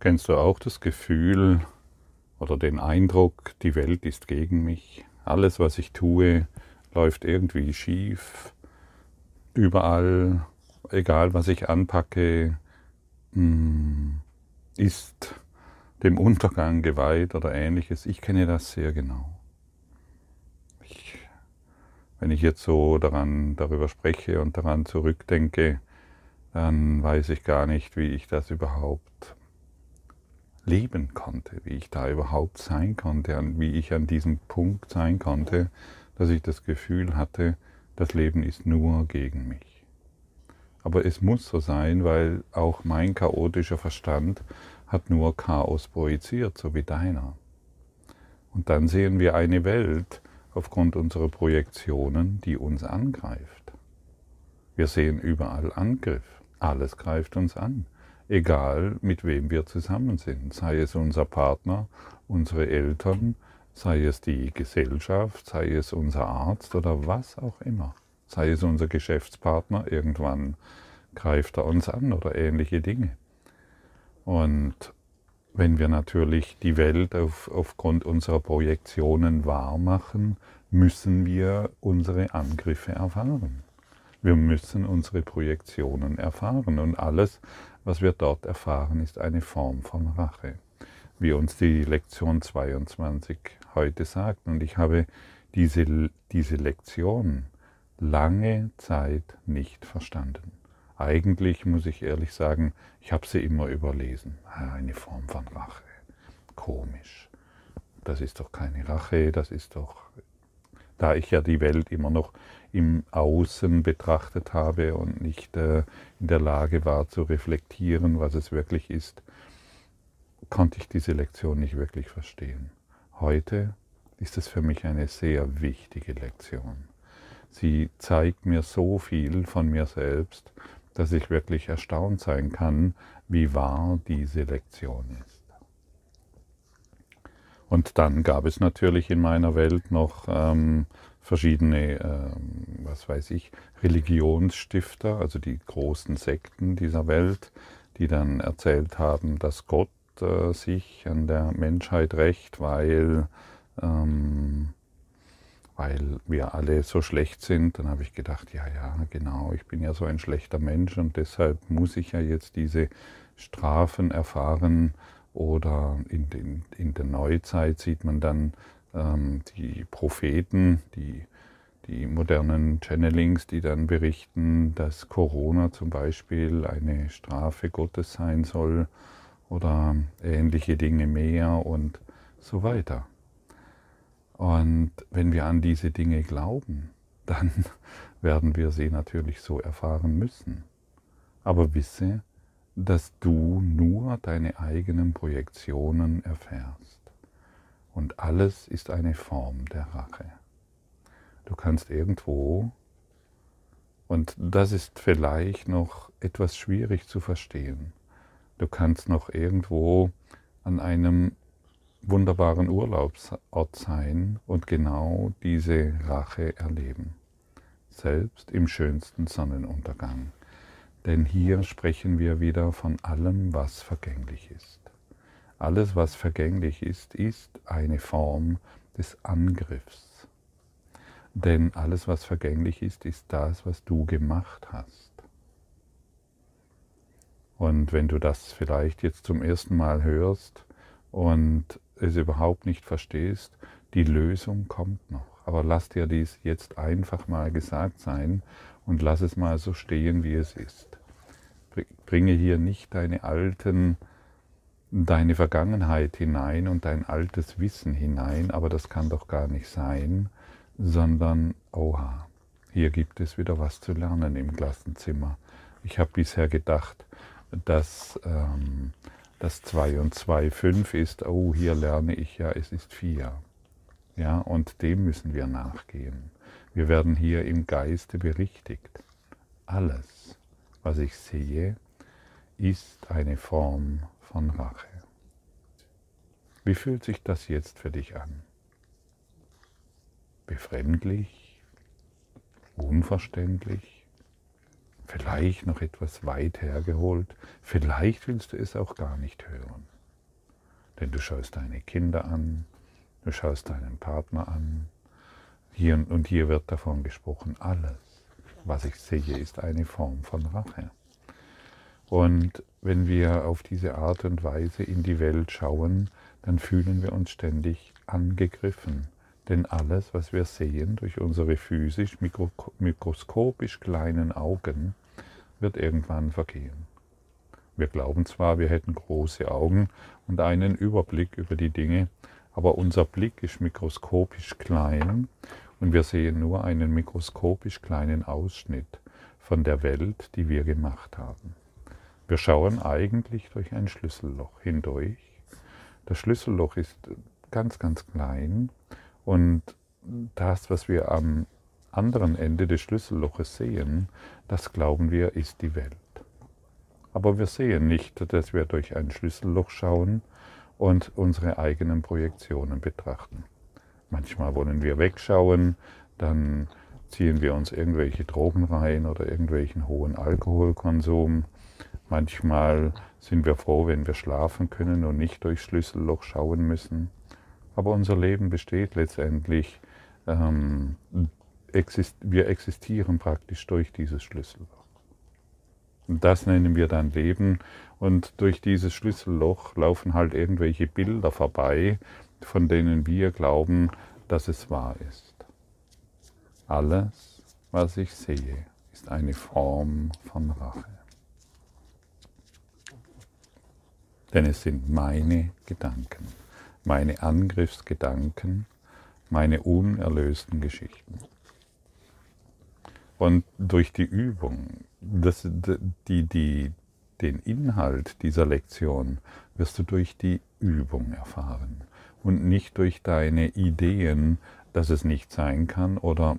Kennst du auch das Gefühl oder den Eindruck, die Welt ist gegen mich? Alles, was ich tue, läuft irgendwie schief. Überall, egal was ich anpacke, hm, ist dem Untergang geweiht oder ähnliches. Ich kenne das sehr genau. Ich, wenn ich jetzt so daran, darüber spreche und daran zurückdenke, dann weiß ich gar nicht, wie ich das überhaupt leben konnte, wie ich da überhaupt sein konnte, wie ich an diesem Punkt sein konnte, dass ich das Gefühl hatte, das Leben ist nur gegen mich. Aber es muss so sein, weil auch mein chaotischer Verstand hat nur Chaos projiziert, so wie deiner. Und dann sehen wir eine Welt aufgrund unserer Projektionen, die uns angreift. Wir sehen überall Angriff. Alles greift uns an egal mit wem wir zusammen sind, sei es unser Partner, unsere Eltern, sei es die Gesellschaft, sei es unser Arzt oder was auch immer, sei es unser Geschäftspartner, irgendwann greift er uns an oder ähnliche Dinge. Und wenn wir natürlich die Welt auf, aufgrund unserer Projektionen wahr machen, müssen wir unsere Angriffe erfahren. Wir müssen unsere Projektionen erfahren und alles, was wir dort erfahren, ist eine Form von Rache, wie uns die Lektion 22 heute sagt. Und ich habe diese, diese Lektion lange Zeit nicht verstanden. Eigentlich muss ich ehrlich sagen, ich habe sie immer überlesen. Ah, eine Form von Rache. Komisch. Das ist doch keine Rache, das ist doch, da ich ja die Welt immer noch im Außen betrachtet habe und nicht äh, in der Lage war zu reflektieren, was es wirklich ist, konnte ich diese Lektion nicht wirklich verstehen. Heute ist es für mich eine sehr wichtige Lektion. Sie zeigt mir so viel von mir selbst, dass ich wirklich erstaunt sein kann, wie wahr diese Lektion ist. Und dann gab es natürlich in meiner Welt noch ähm, verschiedene, ähm, was weiß ich, Religionsstifter, also die großen Sekten dieser Welt, die dann erzählt haben, dass Gott äh, sich an der Menschheit rächt, weil, ähm, weil wir alle so schlecht sind. Dann habe ich gedacht, ja, ja, genau, ich bin ja so ein schlechter Mensch und deshalb muss ich ja jetzt diese Strafen erfahren. Oder in, den, in der Neuzeit sieht man dann ähm, die Propheten, die, die modernen Channelings, die dann berichten, dass Corona zum Beispiel eine Strafe Gottes sein soll oder ähnliche Dinge mehr und so weiter. Und wenn wir an diese Dinge glauben, dann werden wir sie natürlich so erfahren müssen. Aber wisse, dass du nur deine eigenen Projektionen erfährst. Und alles ist eine Form der Rache. Du kannst irgendwo, und das ist vielleicht noch etwas schwierig zu verstehen, du kannst noch irgendwo an einem wunderbaren Urlaubsort sein und genau diese Rache erleben, selbst im schönsten Sonnenuntergang. Denn hier sprechen wir wieder von allem, was vergänglich ist. Alles, was vergänglich ist, ist eine Form des Angriffs. Denn alles, was vergänglich ist, ist das, was du gemacht hast. Und wenn du das vielleicht jetzt zum ersten Mal hörst und es überhaupt nicht verstehst, die Lösung kommt noch. Aber lass dir dies jetzt einfach mal gesagt sein und lass es mal so stehen, wie es ist. Bringe hier nicht deine alten deine Vergangenheit hinein und dein altes Wissen hinein, aber das kann doch gar nicht sein, sondern, oha, hier gibt es wieder was zu lernen im Klassenzimmer. Ich habe bisher gedacht, dass ähm, das 2 und 2 5 ist, oh, hier lerne ich ja, es ist 4. Ja, und dem müssen wir nachgehen. Wir werden hier im Geiste berichtigt. Alles, was ich sehe, ist eine Form von Rache. Wie fühlt sich das jetzt für dich an? Befremdlich? Unverständlich? vielleicht noch etwas weit hergeholt, vielleicht willst du es auch gar nicht hören. Denn du schaust deine Kinder an, du schaust deinen Partner an, hier und hier wird davon gesprochen, alles, was ich sehe, ist eine Form von Rache. Und wenn wir auf diese Art und Weise in die Welt schauen, dann fühlen wir uns ständig angegriffen. Denn alles, was wir sehen durch unsere physisch mikroskopisch kleinen Augen, wird irgendwann vergehen. Wir glauben zwar, wir hätten große Augen und einen Überblick über die Dinge, aber unser Blick ist mikroskopisch klein und wir sehen nur einen mikroskopisch kleinen Ausschnitt von der Welt, die wir gemacht haben. Wir schauen eigentlich durch ein Schlüsselloch hindurch. Das Schlüsselloch ist ganz, ganz klein und das, was wir am anderen Ende des Schlüsselloches sehen, das glauben wir, ist die Welt. Aber wir sehen nicht, dass wir durch ein Schlüsselloch schauen und unsere eigenen Projektionen betrachten. Manchmal wollen wir wegschauen, dann ziehen wir uns irgendwelche Drogen rein oder irgendwelchen hohen Alkoholkonsum Manchmal sind wir froh, wenn wir schlafen können und nicht durchs Schlüsselloch schauen müssen. Aber unser Leben besteht letztendlich, ähm, exist wir existieren praktisch durch dieses Schlüsselloch. Und das nennen wir dann Leben. Und durch dieses Schlüsselloch laufen halt irgendwelche Bilder vorbei, von denen wir glauben, dass es wahr ist. Alles, was ich sehe, ist eine Form von Rache. Denn es sind meine Gedanken, meine Angriffsgedanken, meine unerlösten Geschichten. Und durch die Übung, das, die, die, den Inhalt dieser Lektion wirst du durch die Übung erfahren und nicht durch deine Ideen, dass es nicht sein kann oder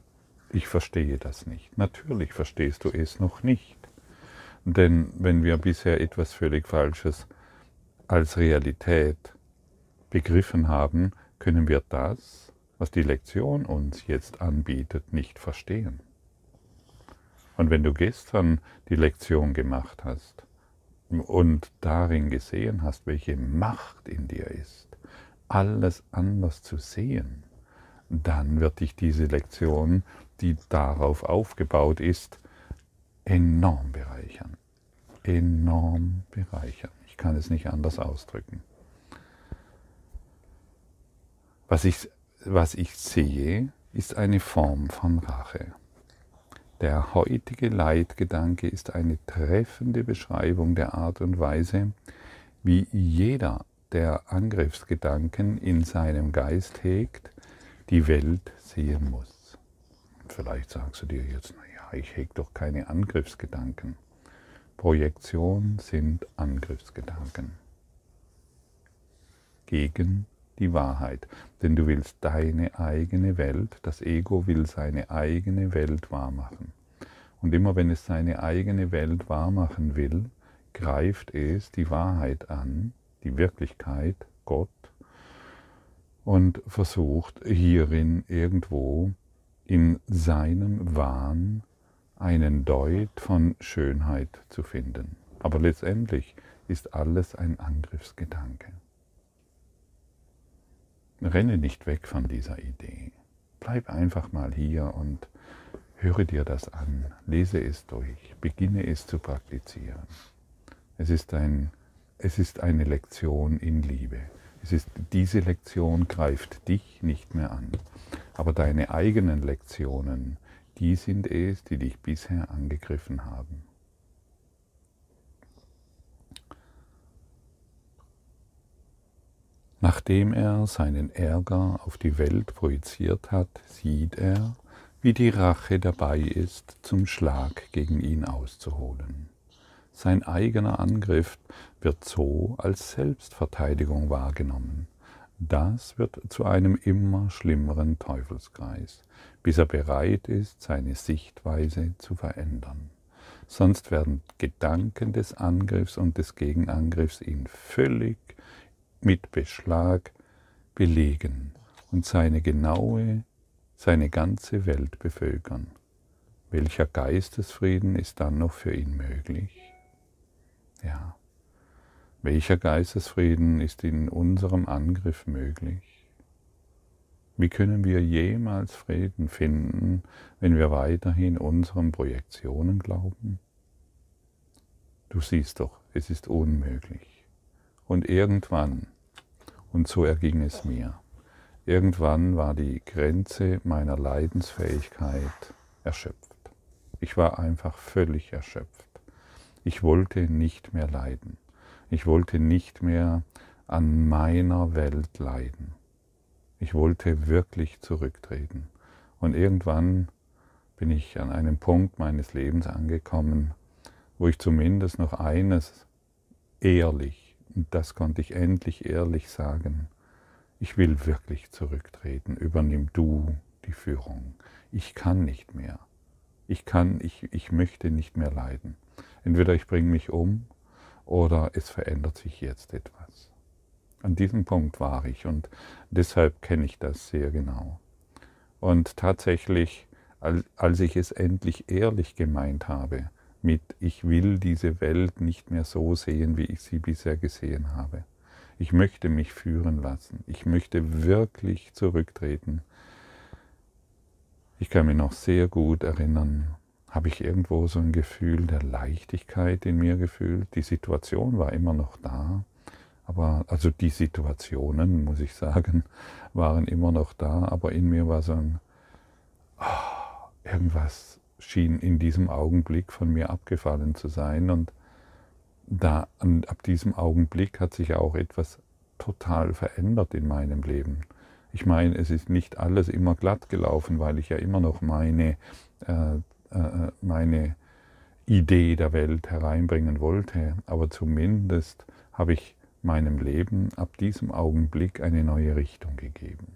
ich verstehe das nicht. Natürlich verstehst du es noch nicht. Denn wenn wir bisher etwas völlig Falsches als Realität begriffen haben, können wir das, was die Lektion uns jetzt anbietet, nicht verstehen. Und wenn du gestern die Lektion gemacht hast und darin gesehen hast, welche Macht in dir ist, alles anders zu sehen, dann wird dich diese Lektion, die darauf aufgebaut ist, enorm bereichern. Enorm bereichern kann es nicht anders ausdrücken. Was ich, was ich sehe, ist eine Form von Rache. Der heutige Leitgedanke ist eine treffende Beschreibung der Art und Weise, wie jeder der Angriffsgedanken in seinem Geist hegt, die Welt sehen muss. Vielleicht sagst du dir jetzt, naja, ich hege doch keine Angriffsgedanken. Projektion sind Angriffsgedanken gegen die Wahrheit. Denn du willst deine eigene Welt, das Ego will seine eigene Welt wahrmachen. Und immer wenn es seine eigene Welt wahrmachen will, greift es die Wahrheit an, die Wirklichkeit, Gott, und versucht hierin irgendwo in seinem Wahn einen Deut von Schönheit zu finden. Aber letztendlich ist alles ein Angriffsgedanke. Renne nicht weg von dieser Idee. Bleib einfach mal hier und höre dir das an, lese es durch, beginne es zu praktizieren. Es ist, ein, es ist eine Lektion in Liebe. Es ist, diese Lektion greift dich nicht mehr an, aber deine eigenen Lektionen, die sind es, die dich bisher angegriffen haben. Nachdem er seinen Ärger auf die Welt projiziert hat, sieht er, wie die Rache dabei ist, zum Schlag gegen ihn auszuholen. Sein eigener Angriff wird so als Selbstverteidigung wahrgenommen. Das wird zu einem immer schlimmeren Teufelskreis, bis er bereit ist, seine Sichtweise zu verändern. Sonst werden Gedanken des Angriffs und des Gegenangriffs ihn völlig mit Beschlag belegen und seine genaue, seine ganze Welt bevölkern. welcher Geistesfrieden ist dann noch für ihn möglich? Ja. Welcher Geistesfrieden ist in unserem Angriff möglich? Wie können wir jemals Frieden finden, wenn wir weiterhin unseren Projektionen glauben? Du siehst doch, es ist unmöglich. Und irgendwann, und so erging es mir, irgendwann war die Grenze meiner Leidensfähigkeit erschöpft. Ich war einfach völlig erschöpft. Ich wollte nicht mehr leiden. Ich wollte nicht mehr an meiner Welt leiden. Ich wollte wirklich zurücktreten. Und irgendwann bin ich an einem Punkt meines Lebens angekommen, wo ich zumindest noch eines ehrlich, und das konnte ich endlich ehrlich sagen, ich will wirklich zurücktreten, übernimm du die Führung. Ich kann nicht mehr. Ich kann, ich, ich möchte nicht mehr leiden. Entweder ich bringe mich um oder es verändert sich jetzt etwas. An diesem Punkt war ich und deshalb kenne ich das sehr genau. Und tatsächlich, als ich es endlich ehrlich gemeint habe, mit ich will diese Welt nicht mehr so sehen, wie ich sie bisher gesehen habe. Ich möchte mich führen lassen. Ich möchte wirklich zurücktreten. Ich kann mich noch sehr gut erinnern, habe ich irgendwo so ein Gefühl der Leichtigkeit in mir gefühlt. Die Situation war immer noch da, aber also die Situationen, muss ich sagen, waren immer noch da, aber in mir war so ein, oh, irgendwas schien in diesem Augenblick von mir abgefallen zu sein. Und da, ab diesem Augenblick hat sich auch etwas total verändert in meinem Leben. Ich meine, es ist nicht alles immer glatt gelaufen, weil ich ja immer noch meine, äh, meine Idee der Welt hereinbringen wollte. Aber zumindest habe ich meinem Leben ab diesem Augenblick eine neue Richtung gegeben.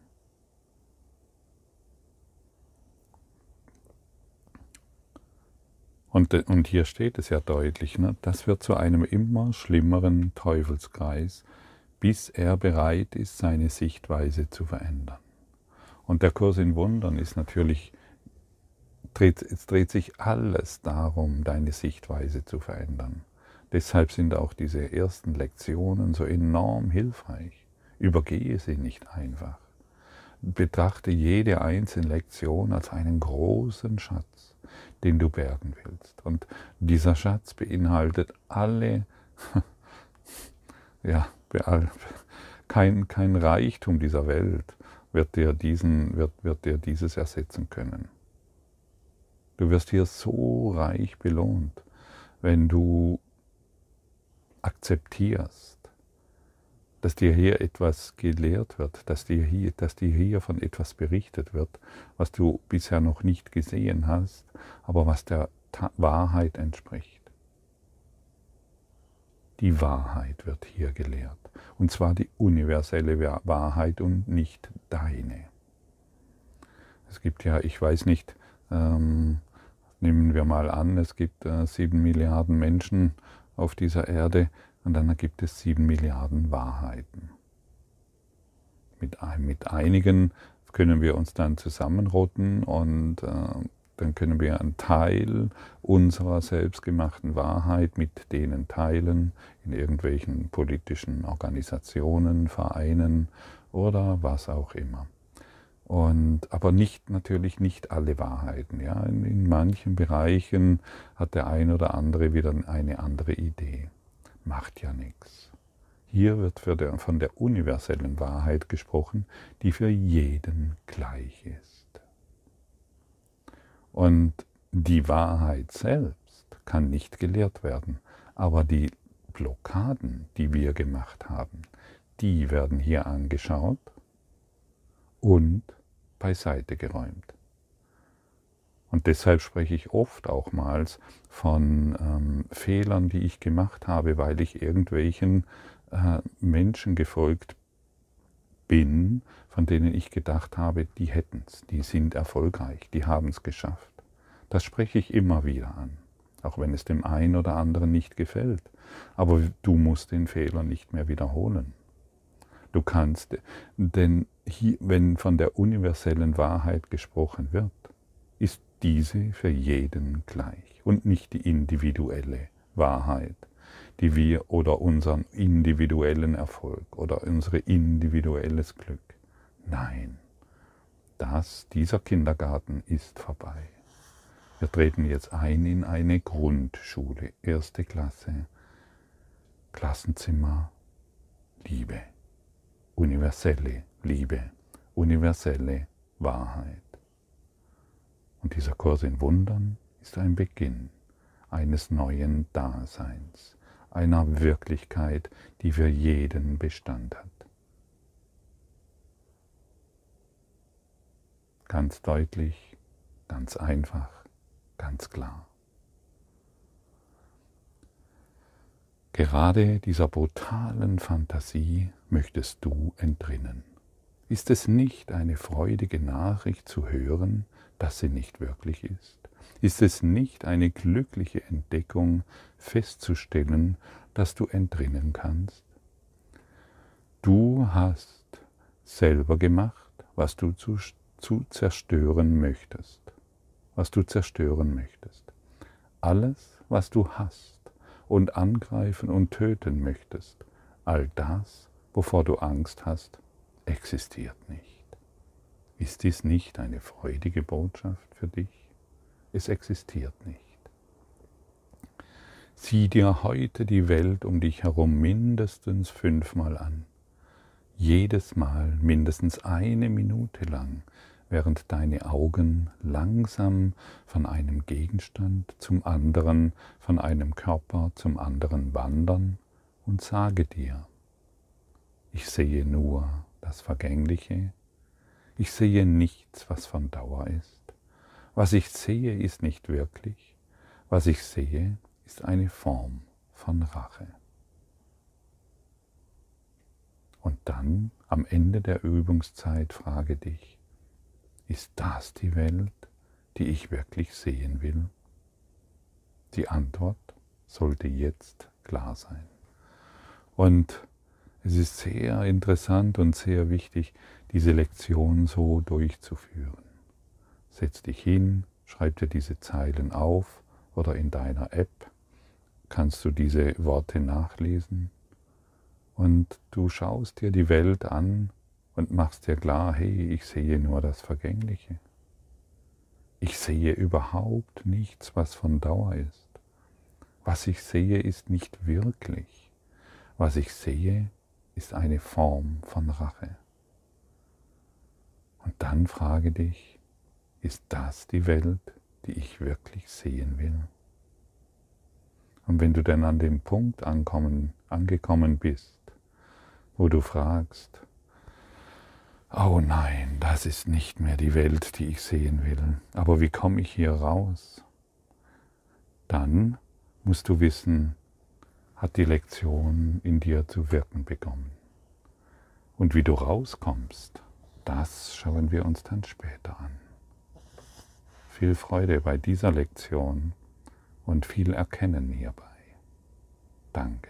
Und, und hier steht es ja deutlich, ne? das wird zu einem immer schlimmeren Teufelskreis, bis er bereit ist, seine Sichtweise zu verändern. Und der Kurs in Wundern ist natürlich, dreht, es dreht sich alles darum, deine Sichtweise zu verändern. Deshalb sind auch diese ersten Lektionen so enorm hilfreich. Übergehe sie nicht einfach. Betrachte jede einzelne Lektion als einen großen Schatz, den du bergen willst. Und dieser Schatz beinhaltet alle, ja, kein, kein Reichtum dieser Welt wird dir, diesen, wird, wird dir dieses ersetzen können. Du wirst hier so reich belohnt, wenn du akzeptierst, dass dir hier etwas gelehrt wird, dass dir, hier, dass dir hier von etwas berichtet wird, was du bisher noch nicht gesehen hast, aber was der Wahrheit entspricht. Die Wahrheit wird hier gelehrt, und zwar die universelle Wahrheit und nicht deine. Es gibt ja, ich weiß nicht, ähm, nehmen wir mal an, es gibt äh, sieben Milliarden Menschen auf dieser Erde und dann gibt es sieben Milliarden Wahrheiten. Mit, mit einigen können wir uns dann zusammenrotten und äh, dann können wir einen Teil unserer selbstgemachten Wahrheit mit denen teilen, in irgendwelchen politischen Organisationen, Vereinen oder was auch immer. Und, aber nicht, natürlich nicht alle Wahrheiten. Ja. In, in manchen Bereichen hat der ein oder andere wieder eine andere Idee. Macht ja nichts. Hier wird der, von der universellen Wahrheit gesprochen, die für jeden gleich ist. Und die Wahrheit selbst kann nicht gelehrt werden, aber die Blockaden, die wir gemacht haben, die werden hier angeschaut und beiseite geräumt. Und deshalb spreche ich oft auch mal von ähm, Fehlern, die ich gemacht habe, weil ich irgendwelchen äh, Menschen gefolgt bin, von denen ich gedacht habe, die hätten es, die sind erfolgreich, die haben es geschafft. Das spreche ich immer wieder an, auch wenn es dem einen oder anderen nicht gefällt. Aber du musst den Fehler nicht mehr wiederholen. Du kannst, denn hier, wenn von der universellen Wahrheit gesprochen wird, ist diese für jeden gleich und nicht die individuelle Wahrheit, die wir oder unseren individuellen Erfolg oder unser individuelles Glück. Nein, das, dieser Kindergarten ist vorbei. Wir treten jetzt ein in eine Grundschule, erste Klasse, Klassenzimmer, Liebe, universelle Liebe, universelle Wahrheit. Und dieser Kurs in Wundern ist ein Beginn eines neuen Daseins, einer Wirklichkeit, die für jeden Bestand hat. Ganz deutlich, ganz einfach, ganz klar. Gerade dieser brutalen Fantasie möchtest du entrinnen. Ist es nicht eine freudige Nachricht zu hören, dass sie nicht wirklich ist? Ist es nicht eine glückliche Entdeckung festzustellen, dass du entrinnen kannst? Du hast selber gemacht, was du zu, zu zerstören möchtest. Was du zerstören möchtest. Alles, was du hast und angreifen und töten möchtest, all das, wovor du Angst hast, existiert nicht. Ist dies nicht eine freudige Botschaft für dich? es existiert nicht. Sieh dir heute die Welt um dich herum mindestens fünfmal an. Jedes Mal mindestens eine Minute lang, während deine Augen langsam von einem Gegenstand zum anderen, von einem Körper zum anderen wandern und sage dir, ich sehe nur das Vergängliche, ich sehe nichts, was von Dauer ist. Was ich sehe, ist nicht wirklich. Was ich sehe, ist eine Form von Rache. Und dann am Ende der Übungszeit frage dich, ist das die Welt, die ich wirklich sehen will? Die Antwort sollte jetzt klar sein. Und es ist sehr interessant und sehr wichtig, diese Lektion so durchzuführen. Setz dich hin, schreib dir diese Zeilen auf oder in deiner App kannst du diese Worte nachlesen und du schaust dir die Welt an und machst dir klar, hey, ich sehe nur das Vergängliche. Ich sehe überhaupt nichts, was von Dauer ist. Was ich sehe, ist nicht wirklich. Was ich sehe, ist eine Form von Rache. Und dann frage dich, ist das die Welt, die ich wirklich sehen will? Und wenn du dann an dem Punkt ankommen, angekommen bist, wo du fragst, oh nein, das ist nicht mehr die Welt, die ich sehen will, aber wie komme ich hier raus? Dann musst du wissen, hat die Lektion in dir zu wirken begonnen. Und wie du rauskommst, das schauen wir uns dann später an viel Freude bei dieser Lektion und viel Erkennen hierbei. Danke.